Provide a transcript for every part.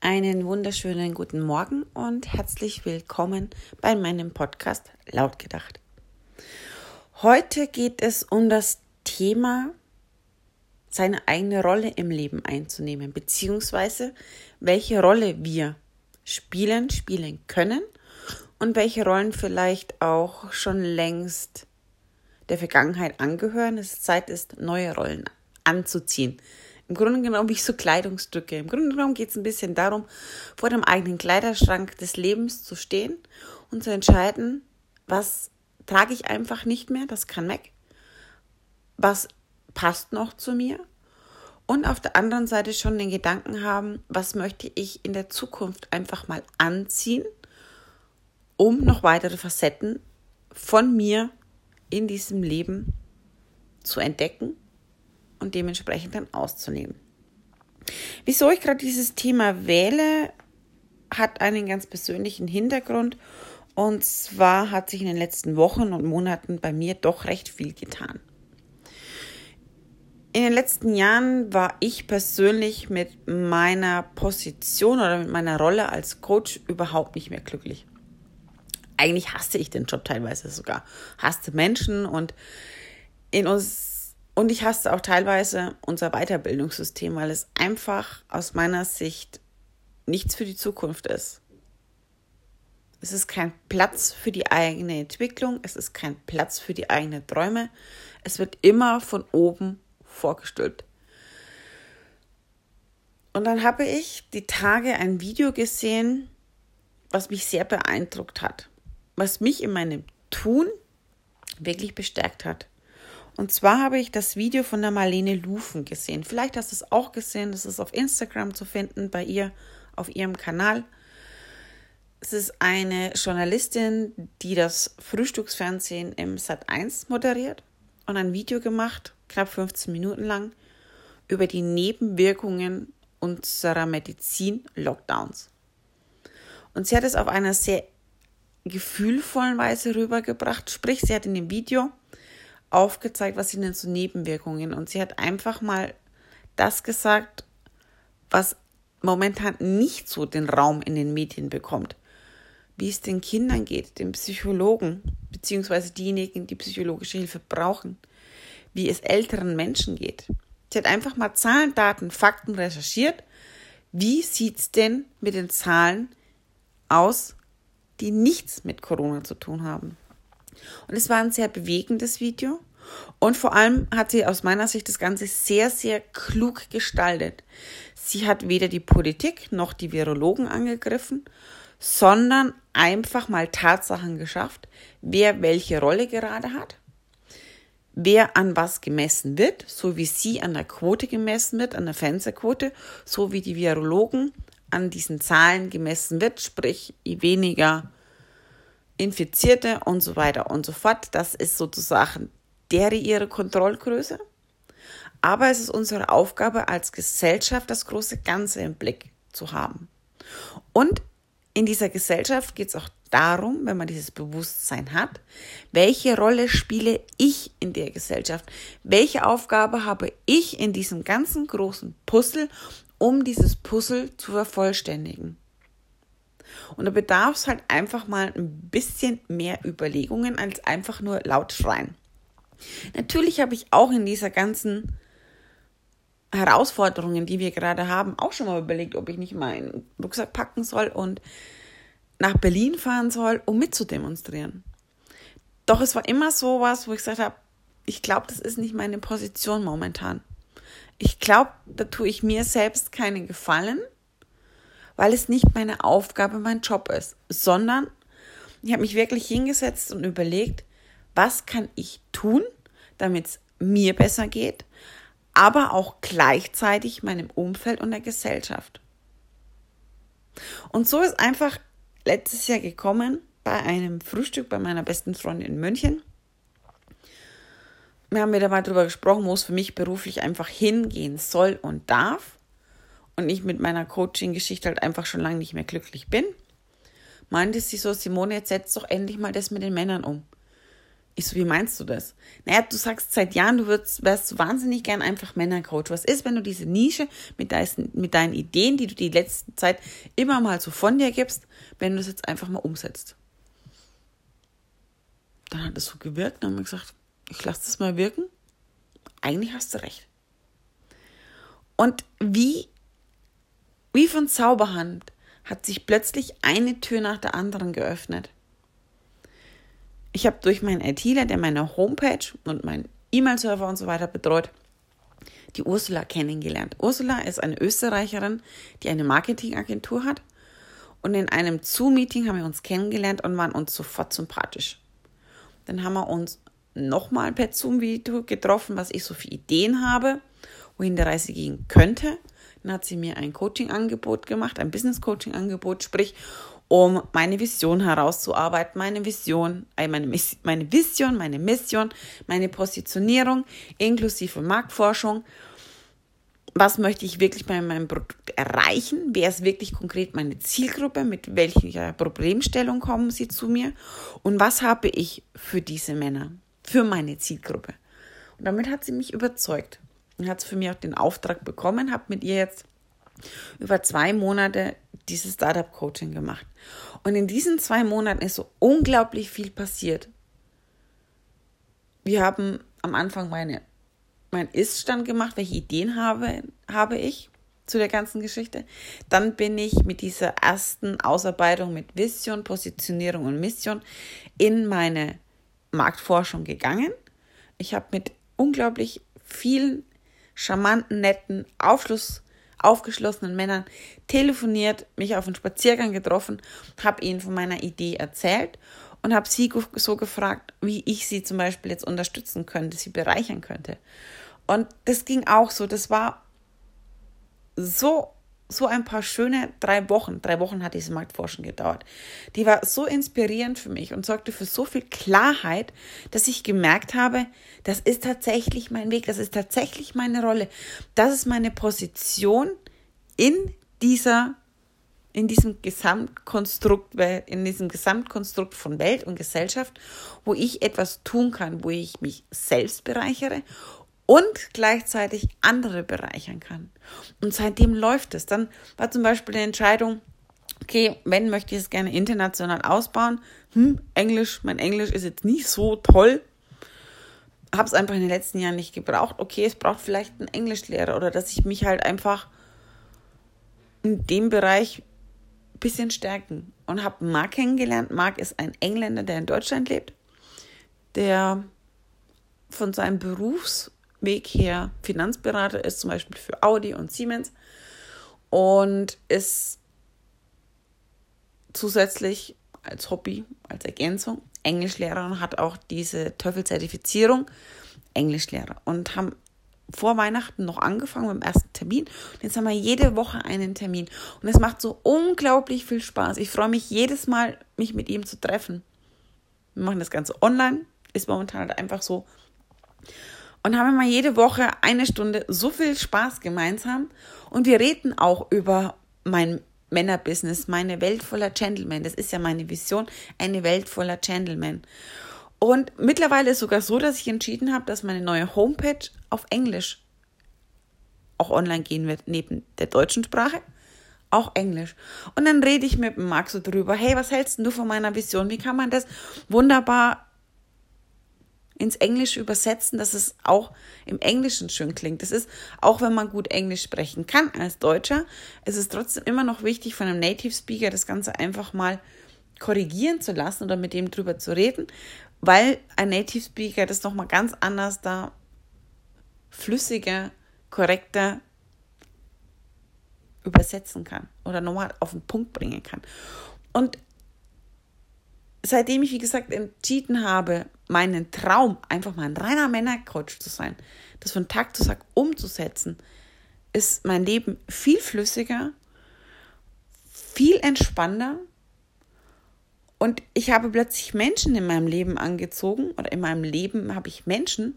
Einen wunderschönen guten Morgen und herzlich willkommen bei meinem Podcast Lautgedacht. Heute geht es um das Thema, seine eigene Rolle im Leben einzunehmen, beziehungsweise welche Rolle wir spielen, spielen können und welche Rollen vielleicht auch schon längst der Vergangenheit angehören. Es Zeit ist, neue Rollen anzuziehen. Im Grunde genommen wie so Kleidungsstücke. Im Grunde genommen geht es ein bisschen darum, vor dem eigenen Kleiderschrank des Lebens zu stehen und zu entscheiden, was trage ich einfach nicht mehr, das kann weg. Was passt noch zu mir? Und auf der anderen Seite schon den Gedanken haben, was möchte ich in der Zukunft einfach mal anziehen, um noch weitere Facetten von mir in diesem Leben zu entdecken und dementsprechend dann auszunehmen. Wieso ich gerade dieses Thema wähle, hat einen ganz persönlichen Hintergrund. Und zwar hat sich in den letzten Wochen und Monaten bei mir doch recht viel getan. In den letzten Jahren war ich persönlich mit meiner Position oder mit meiner Rolle als Coach überhaupt nicht mehr glücklich. Eigentlich hasste ich den Job teilweise sogar. Hasste Menschen und in uns und ich hasse auch teilweise unser Weiterbildungssystem, weil es einfach aus meiner Sicht nichts für die Zukunft ist. Es ist kein Platz für die eigene Entwicklung, es ist kein Platz für die eigenen Träume. Es wird immer von oben vorgestülpt. Und dann habe ich die Tage ein Video gesehen, was mich sehr beeindruckt hat, was mich in meinem Tun wirklich bestärkt hat. Und zwar habe ich das Video von der Marlene Lufen gesehen. Vielleicht hast du es auch gesehen. Das ist auf Instagram zu finden, bei ihr auf ihrem Kanal. Es ist eine Journalistin, die das Frühstücksfernsehen im Sat 1 moderiert und ein Video gemacht, knapp 15 Minuten lang, über die Nebenwirkungen unserer Medizin-Lockdowns. Und sie hat es auf einer sehr gefühlvollen Weise rübergebracht. Sprich, sie hat in dem Video aufgezeigt, was sind denn so Nebenwirkungen. Und sie hat einfach mal das gesagt, was momentan nicht so den Raum in den Medien bekommt. Wie es den Kindern geht, den Psychologen, beziehungsweise diejenigen, die psychologische Hilfe brauchen. Wie es älteren Menschen geht. Sie hat einfach mal Zahlen, Daten, Fakten recherchiert. Wie sieht es denn mit den Zahlen aus, die nichts mit Corona zu tun haben? Und es war ein sehr bewegendes Video. Und vor allem hat sie aus meiner Sicht das Ganze sehr, sehr klug gestaltet. Sie hat weder die Politik noch die Virologen angegriffen, sondern einfach mal Tatsachen geschafft, wer welche Rolle gerade hat, wer an was gemessen wird, so wie sie an der Quote gemessen wird, an der Fensterquote, so wie die Virologen an diesen Zahlen gemessen wird, sprich je weniger Infizierte und so weiter und so fort. Das ist sozusagen deren ihre Kontrollgröße. Aber es ist unsere Aufgabe als Gesellschaft, das große Ganze im Blick zu haben. Und in dieser Gesellschaft geht es auch darum, wenn man dieses Bewusstsein hat, welche Rolle spiele ich in der Gesellschaft? Welche Aufgabe habe ich in diesem ganzen großen Puzzle, um dieses Puzzle zu vervollständigen? Und da bedarf es halt einfach mal ein bisschen mehr Überlegungen als einfach nur laut schreien. Natürlich habe ich auch in dieser ganzen Herausforderungen, die wir gerade haben, auch schon mal überlegt, ob ich nicht meinen Rucksack packen soll und nach Berlin fahren soll, um mitzudemonstrieren. Doch es war immer so was, wo ich gesagt habe, ich glaube, das ist nicht meine Position momentan. Ich glaube, da tue ich mir selbst keinen Gefallen weil es nicht meine Aufgabe, mein Job ist, sondern ich habe mich wirklich hingesetzt und überlegt, was kann ich tun, damit es mir besser geht, aber auch gleichzeitig meinem Umfeld und der Gesellschaft. Und so ist einfach letztes Jahr gekommen bei einem Frühstück bei meiner besten Freundin in München. Wir haben wieder mal darüber gesprochen, wo es für mich beruflich einfach hingehen soll und darf und ich mit meiner Coaching-Geschichte halt einfach schon lange nicht mehr glücklich bin, meinte sie so, Simone, jetzt setz doch endlich mal das mit den Männern um. Ich so, wie meinst du das? Naja, du sagst seit Jahren, du würdest, wärst wahnsinnig gern einfach Männercoach. Was ist, wenn du diese Nische mit, dein, mit deinen Ideen, die du die letzte Zeit immer mal so von dir gibst, wenn du das jetzt einfach mal umsetzt? Dann hat es so gewirkt und haben gesagt, ich lasse das mal wirken. Eigentlich hast du recht. Und wie, wie von Zauberhand hat sich plötzlich eine Tür nach der anderen geöffnet. Ich habe durch meinen ITler, der meine Homepage und meinen E-Mail-Server und so weiter betreut, die Ursula kennengelernt. Ursula ist eine Österreicherin, die eine Marketingagentur hat. Und in einem Zoom-Meeting haben wir uns kennengelernt und waren uns sofort sympathisch. Dann haben wir uns nochmal per Zoom-Video getroffen, was ich so für Ideen habe, wohin die Reise gehen könnte. Dann hat sie mir ein Coaching-Angebot gemacht, ein Business-Coaching-Angebot, sprich, um meine Vision herauszuarbeiten, meine Vision, äh, meine, Vision, meine Mission, meine Positionierung inklusive Marktforschung. Was möchte ich wirklich bei meinem Produkt erreichen? Wer ist wirklich konkret meine Zielgruppe? Mit welcher Problemstellung kommen sie zu mir? Und was habe ich für diese Männer, für meine Zielgruppe? Und damit hat sie mich überzeugt und hat für mich auch den Auftrag bekommen, habe mit ihr jetzt über zwei Monate dieses Startup-Coaching gemacht. Und in diesen zwei Monaten ist so unglaublich viel passiert. Wir haben am Anfang meine, meinen Ist-Stand gemacht, welche Ideen habe, habe ich zu der ganzen Geschichte. Dann bin ich mit dieser ersten Ausarbeitung mit Vision, Positionierung und Mission in meine Marktforschung gegangen. Ich habe mit unglaublich vielen charmanten, netten, Aufschluss aufgeschlossenen Männern telefoniert, mich auf einen Spaziergang getroffen, habe ihnen von meiner Idee erzählt und habe sie so gefragt, wie ich sie zum Beispiel jetzt unterstützen könnte, sie bereichern könnte. Und das ging auch so. Das war so so ein paar schöne drei Wochen. Drei Wochen hat diese Marktforschung gedauert. Die war so inspirierend für mich und sorgte für so viel Klarheit, dass ich gemerkt habe, das ist tatsächlich mein Weg, das ist tatsächlich meine Rolle, das ist meine Position in dieser in diesem Gesamtkonstrukt, in diesem Gesamtkonstrukt von Welt und Gesellschaft, wo ich etwas tun kann, wo ich mich selbst bereichere und gleichzeitig andere bereichern kann. Und seitdem läuft es. Dann war zum Beispiel die Entscheidung, okay, wenn möchte ich es gerne international ausbauen, hm, Englisch, mein Englisch ist jetzt nicht so toll, habe es einfach in den letzten Jahren nicht gebraucht. Okay, es braucht vielleicht einen Englischlehrer oder dass ich mich halt einfach in dem Bereich ein bisschen stärken und habe Mark kennengelernt. Mark ist ein Engländer, der in Deutschland lebt, der von seinem Berufs Weg her Finanzberater ist, zum Beispiel für Audi und Siemens und ist zusätzlich als Hobby, als Ergänzung Englischlehrer und hat auch diese TOEFL-Zertifizierung Englischlehrer und haben vor Weihnachten noch angefangen beim ersten Termin. Und jetzt haben wir jede Woche einen Termin. Und es macht so unglaublich viel Spaß. Ich freue mich jedes Mal, mich mit ihm zu treffen. Wir machen das Ganze online. Ist momentan halt einfach so und haben immer jede Woche eine Stunde so viel Spaß gemeinsam. Und wir reden auch über mein Männerbusiness, meine Welt voller Gentlemen. Das ist ja meine Vision, eine Welt voller Gentlemen. Und mittlerweile ist sogar so, dass ich entschieden habe, dass meine neue Homepage auf Englisch auch online gehen wird, neben der deutschen Sprache, auch Englisch. Und dann rede ich mit Max so drüber, hey, was hältst du von meiner Vision? Wie kann man das wunderbar ins Englische übersetzen, dass es auch im Englischen schön klingt. Das ist, auch wenn man gut Englisch sprechen kann als Deutscher, ist es trotzdem immer noch wichtig, von einem Native Speaker das Ganze einfach mal korrigieren zu lassen oder mit dem drüber zu reden, weil ein Native Speaker das nochmal ganz anders da flüssiger, korrekter übersetzen kann oder nochmal auf den Punkt bringen kann. Und seitdem ich, wie gesagt, entschieden habe, meinen Traum, einfach mal ein reiner Männercoach zu sein, das von Tag zu Tag umzusetzen, ist mein Leben viel flüssiger, viel entspannter. Und ich habe plötzlich Menschen in meinem Leben angezogen oder in meinem Leben habe ich Menschen,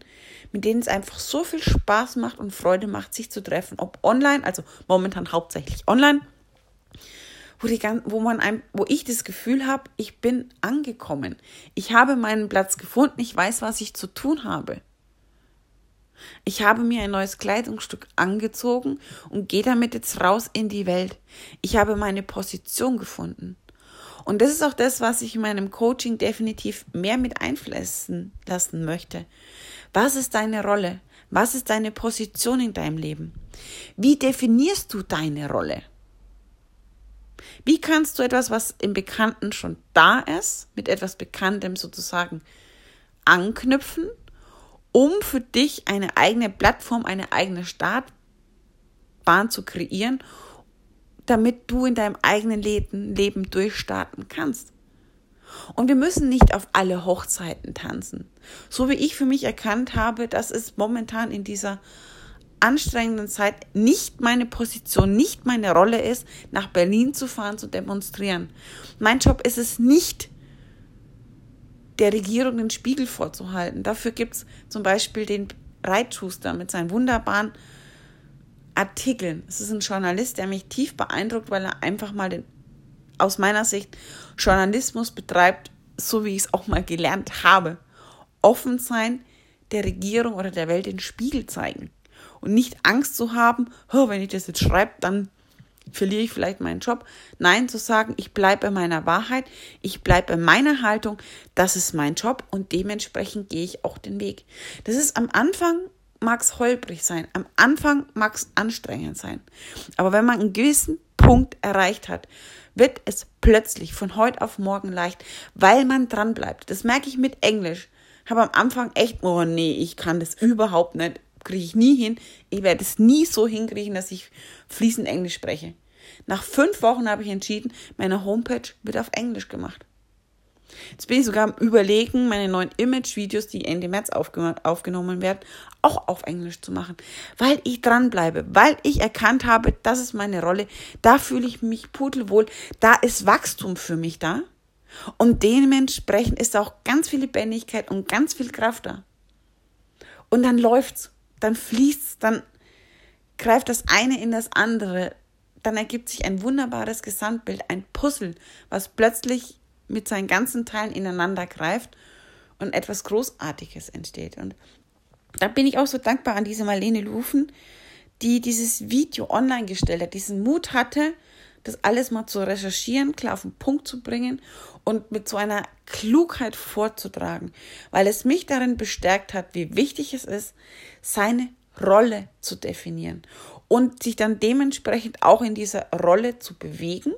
mit denen es einfach so viel Spaß macht und Freude macht, sich zu treffen, ob online, also momentan hauptsächlich online, wo, die, wo, man ein, wo ich das Gefühl habe, ich bin angekommen. Ich habe meinen Platz gefunden, ich weiß, was ich zu tun habe. Ich habe mir ein neues Kleidungsstück angezogen und gehe damit jetzt raus in die Welt. Ich habe meine Position gefunden. Und das ist auch das, was ich in meinem Coaching definitiv mehr mit einfließen lassen möchte. Was ist deine Rolle? Was ist deine Position in deinem Leben? Wie definierst du deine Rolle? Wie kannst du etwas, was im Bekannten schon da ist, mit etwas Bekanntem sozusagen anknüpfen, um für dich eine eigene Plattform, eine eigene Startbahn zu kreieren damit du in deinem eigenen Leben, durchstarten kannst. Und wir müssen nicht auf alle Hochzeiten tanzen. So wie ich für mich erkannt habe, dass es momentan in dieser anstrengenden Zeit nicht meine Position, nicht meine Rolle ist, nach Berlin zu fahren, zu demonstrieren. Mein Job ist es nicht, der Regierung den Spiegel vorzuhalten. Dafür gibt es zum Beispiel den Reitschuster mit seinen wunderbaren Artikeln. Es ist ein Journalist, der mich tief beeindruckt, weil er einfach mal den, aus meiner Sicht Journalismus betreibt, so wie ich es auch mal gelernt habe. Offen sein, der Regierung oder der Welt den Spiegel zeigen. Und nicht Angst zu haben, wenn ich das jetzt schreibe, dann verliere ich vielleicht meinen Job. Nein, zu sagen, ich bleibe bei meiner Wahrheit, ich bleibe bei meiner Haltung, das ist mein Job und dementsprechend gehe ich auch den Weg. Das ist am Anfang mag es holprig sein, am Anfang mag es anstrengend sein. Aber wenn man einen gewissen Punkt erreicht hat, wird es plötzlich von heute auf morgen leicht, weil man dran bleibt. Das merke ich mit Englisch. Habe am Anfang echt, oh nee, ich kann das überhaupt nicht, kriege ich nie hin. Ich werde es nie so hinkriegen, dass ich fließend Englisch spreche. Nach fünf Wochen habe ich entschieden, meine Homepage wird auf Englisch gemacht. Jetzt bin ich sogar am Überlegen, meine neuen Image-Videos, die Ende März aufgenommen werden, auch auf Englisch zu machen, weil ich dranbleibe, weil ich erkannt habe, das ist meine Rolle, da fühle ich mich pudelwohl, da ist Wachstum für mich da und dementsprechend ist auch ganz viel Lebendigkeit und ganz viel Kraft da. Und dann läuft's, dann fließt's, dann greift das eine in das andere, dann ergibt sich ein wunderbares Gesamtbild, ein Puzzle, was plötzlich mit seinen ganzen Teilen ineinander greift und etwas Großartiges entsteht. Und da bin ich auch so dankbar an diese Marlene Lufen, die dieses Video online gestellt hat, diesen Mut hatte, das alles mal zu recherchieren, klar auf den Punkt zu bringen und mit so einer Klugheit vorzutragen, weil es mich darin bestärkt hat, wie wichtig es ist, seine Rolle zu definieren und sich dann dementsprechend auch in dieser Rolle zu bewegen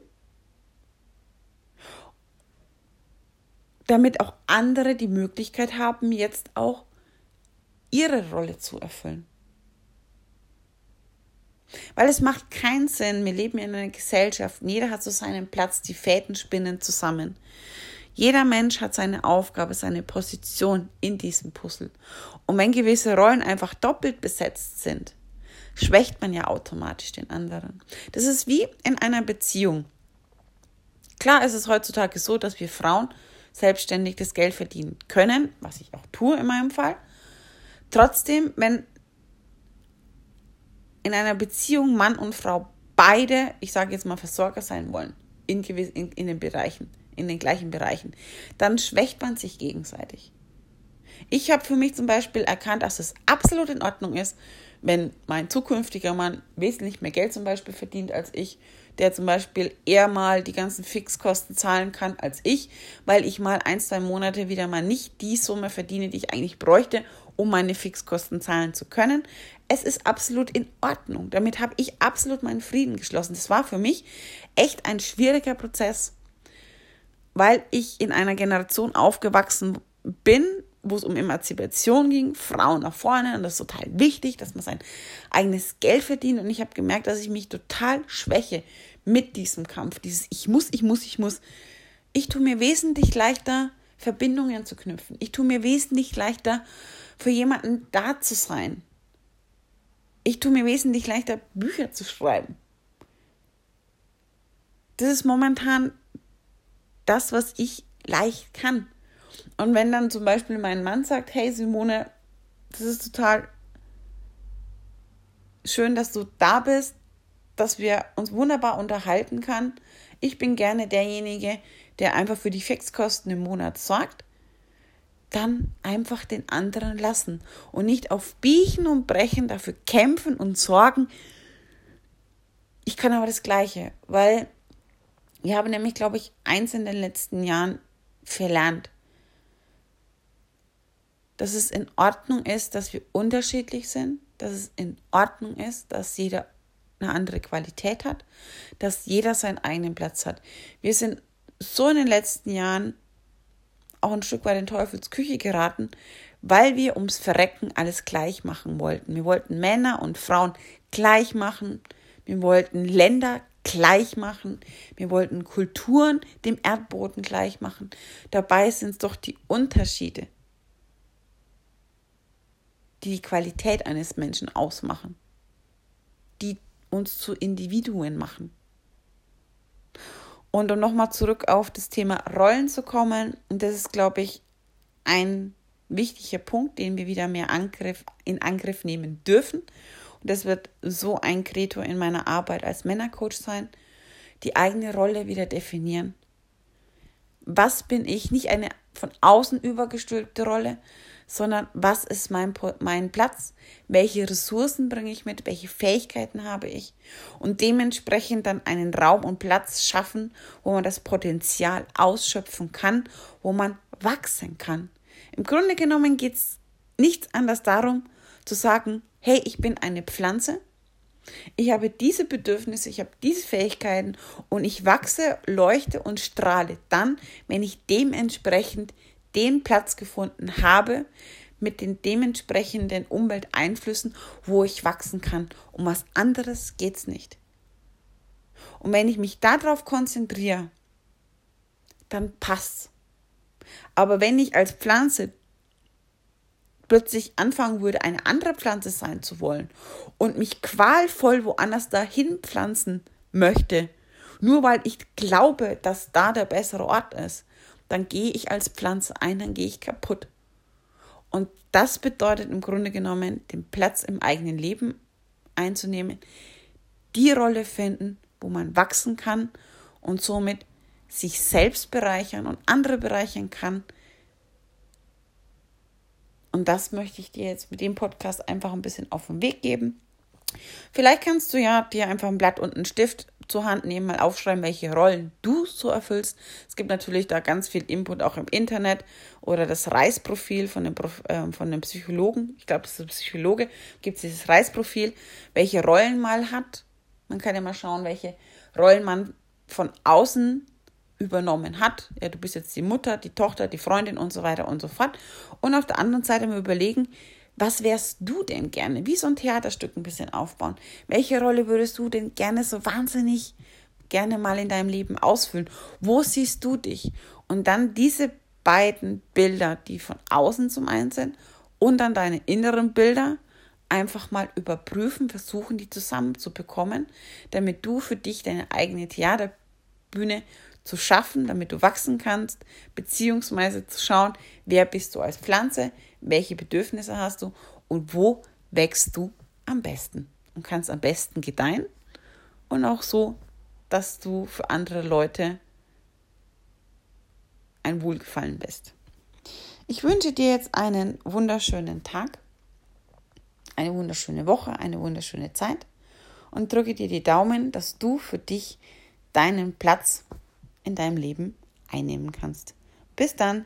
damit auch andere die Möglichkeit haben, jetzt auch ihre Rolle zu erfüllen. Weil es macht keinen Sinn, wir leben in einer Gesellschaft, jeder hat so seinen Platz, die Fäden spinnen zusammen. Jeder Mensch hat seine Aufgabe, seine Position in diesem Puzzle. Und wenn gewisse Rollen einfach doppelt besetzt sind, schwächt man ja automatisch den anderen. Das ist wie in einer Beziehung. Klar ist es heutzutage so, dass wir Frauen selbstständig das Geld verdienen können, was ich auch tue in meinem Fall. Trotzdem, wenn in einer Beziehung Mann und Frau beide, ich sage jetzt mal, Versorger sein wollen, in, gewiss, in, in den Bereichen, in den gleichen Bereichen, dann schwächt man sich gegenseitig. Ich habe für mich zum Beispiel erkannt, dass es absolut in Ordnung ist, wenn mein zukünftiger Mann wesentlich mehr Geld zum Beispiel verdient als ich, der zum Beispiel eher mal die ganzen Fixkosten zahlen kann als ich, weil ich mal ein, zwei Monate wieder mal nicht die Summe verdiene, die ich eigentlich bräuchte, um meine Fixkosten zahlen zu können. Es ist absolut in Ordnung. Damit habe ich absolut meinen Frieden geschlossen. Das war für mich echt ein schwieriger Prozess, weil ich in einer Generation aufgewachsen bin, wo es um Emanzipation ging, Frauen nach vorne und das ist total wichtig, dass man sein eigenes Geld verdient und ich habe gemerkt, dass ich mich total schwäche mit diesem Kampf, dieses ich muss, ich muss, ich muss. Ich tue mir wesentlich leichter Verbindungen zu knüpfen. Ich tue mir wesentlich leichter für jemanden da zu sein. Ich tue mir wesentlich leichter Bücher zu schreiben. Das ist momentan das, was ich leicht kann. Und wenn dann zum Beispiel mein Mann sagt, hey Simone, das ist total schön, dass du da bist, dass wir uns wunderbar unterhalten kann. ich bin gerne derjenige, der einfach für die Fixkosten im Monat sorgt, dann einfach den anderen lassen und nicht auf Biechen und Brechen dafür kämpfen und sorgen. Ich kann aber das Gleiche, weil wir haben nämlich, glaube ich, eins in den letzten Jahren verlernt, dass es in Ordnung ist, dass wir unterschiedlich sind, dass es in Ordnung ist, dass jeder eine andere Qualität hat, dass jeder seinen eigenen Platz hat. Wir sind so in den letzten Jahren auch ein Stück weit in Teufels Küche geraten, weil wir ums Verrecken alles gleich machen wollten. Wir wollten Männer und Frauen gleich machen. Wir wollten Länder gleich machen. Wir wollten Kulturen dem Erdboden gleich machen. Dabei sind es doch die Unterschiede, die die Qualität eines Menschen ausmachen, die uns zu Individuen machen. Und um nochmal zurück auf das Thema Rollen zu kommen, und das ist, glaube ich, ein wichtiger Punkt, den wir wieder mehr Angriff, in Angriff nehmen dürfen. Und das wird so ein Credo in meiner Arbeit als Männercoach sein, die eigene Rolle wieder definieren. Was bin ich? Nicht eine von außen übergestülpte Rolle, sondern was ist mein, mein Platz, welche Ressourcen bringe ich mit, welche Fähigkeiten habe ich? Und dementsprechend dann einen Raum und Platz schaffen, wo man das Potenzial ausschöpfen kann, wo man wachsen kann. Im Grunde genommen geht es nichts anderes darum, zu sagen, hey, ich bin eine Pflanze, ich habe diese Bedürfnisse, ich habe diese Fähigkeiten und ich wachse, leuchte und strahle dann, wenn ich dementsprechend den Platz gefunden habe mit den dementsprechenden Umwelteinflüssen, wo ich wachsen kann. Um was anderes geht es nicht. Und wenn ich mich darauf konzentriere, dann passt's. Aber wenn ich als Pflanze plötzlich anfangen würde, eine andere Pflanze sein zu wollen und mich qualvoll woanders dahin pflanzen möchte, nur weil ich glaube, dass da der bessere Ort ist, dann gehe ich als Pflanze ein, dann gehe ich kaputt. Und das bedeutet im Grunde genommen, den Platz im eigenen Leben einzunehmen, die Rolle finden, wo man wachsen kann und somit sich selbst bereichern und andere bereichern kann. Und das möchte ich dir jetzt mit dem Podcast einfach ein bisschen auf den Weg geben. Vielleicht kannst du ja dir einfach ein Blatt und einen Stift zur Hand nehmen, mal aufschreiben, welche Rollen du so erfüllst. Es gibt natürlich da ganz viel Input auch im Internet oder das Reisprofil von dem, äh, von dem Psychologen. Ich glaube, das ist ein Psychologe. Gibt es dieses Reisprofil, welche Rollen mal hat. Man kann ja mal schauen, welche Rollen man von außen übernommen hat. Ja, du bist jetzt die Mutter, die Tochter, die Freundin und so weiter und so fort. Und auf der anderen Seite mal überlegen, was wärst du denn gerne? Wie so ein Theaterstück ein bisschen aufbauen. Welche Rolle würdest du denn gerne so wahnsinnig gerne mal in deinem Leben ausfüllen? Wo siehst du dich? Und dann diese beiden Bilder, die von außen zum einen sind und dann deine inneren Bilder, einfach mal überprüfen, versuchen, die zusammenzubekommen, damit du für dich deine eigene Theaterbühne zu schaffen, damit du wachsen kannst, beziehungsweise zu schauen, wer bist du als Pflanze, welche Bedürfnisse hast du und wo wächst du am besten und kannst am besten gedeihen und auch so, dass du für andere Leute ein Wohlgefallen bist. Ich wünsche dir jetzt einen wunderschönen Tag, eine wunderschöne Woche, eine wunderschöne Zeit und drücke dir die Daumen, dass du für dich deinen Platz in deinem Leben einnehmen kannst. Bis dann!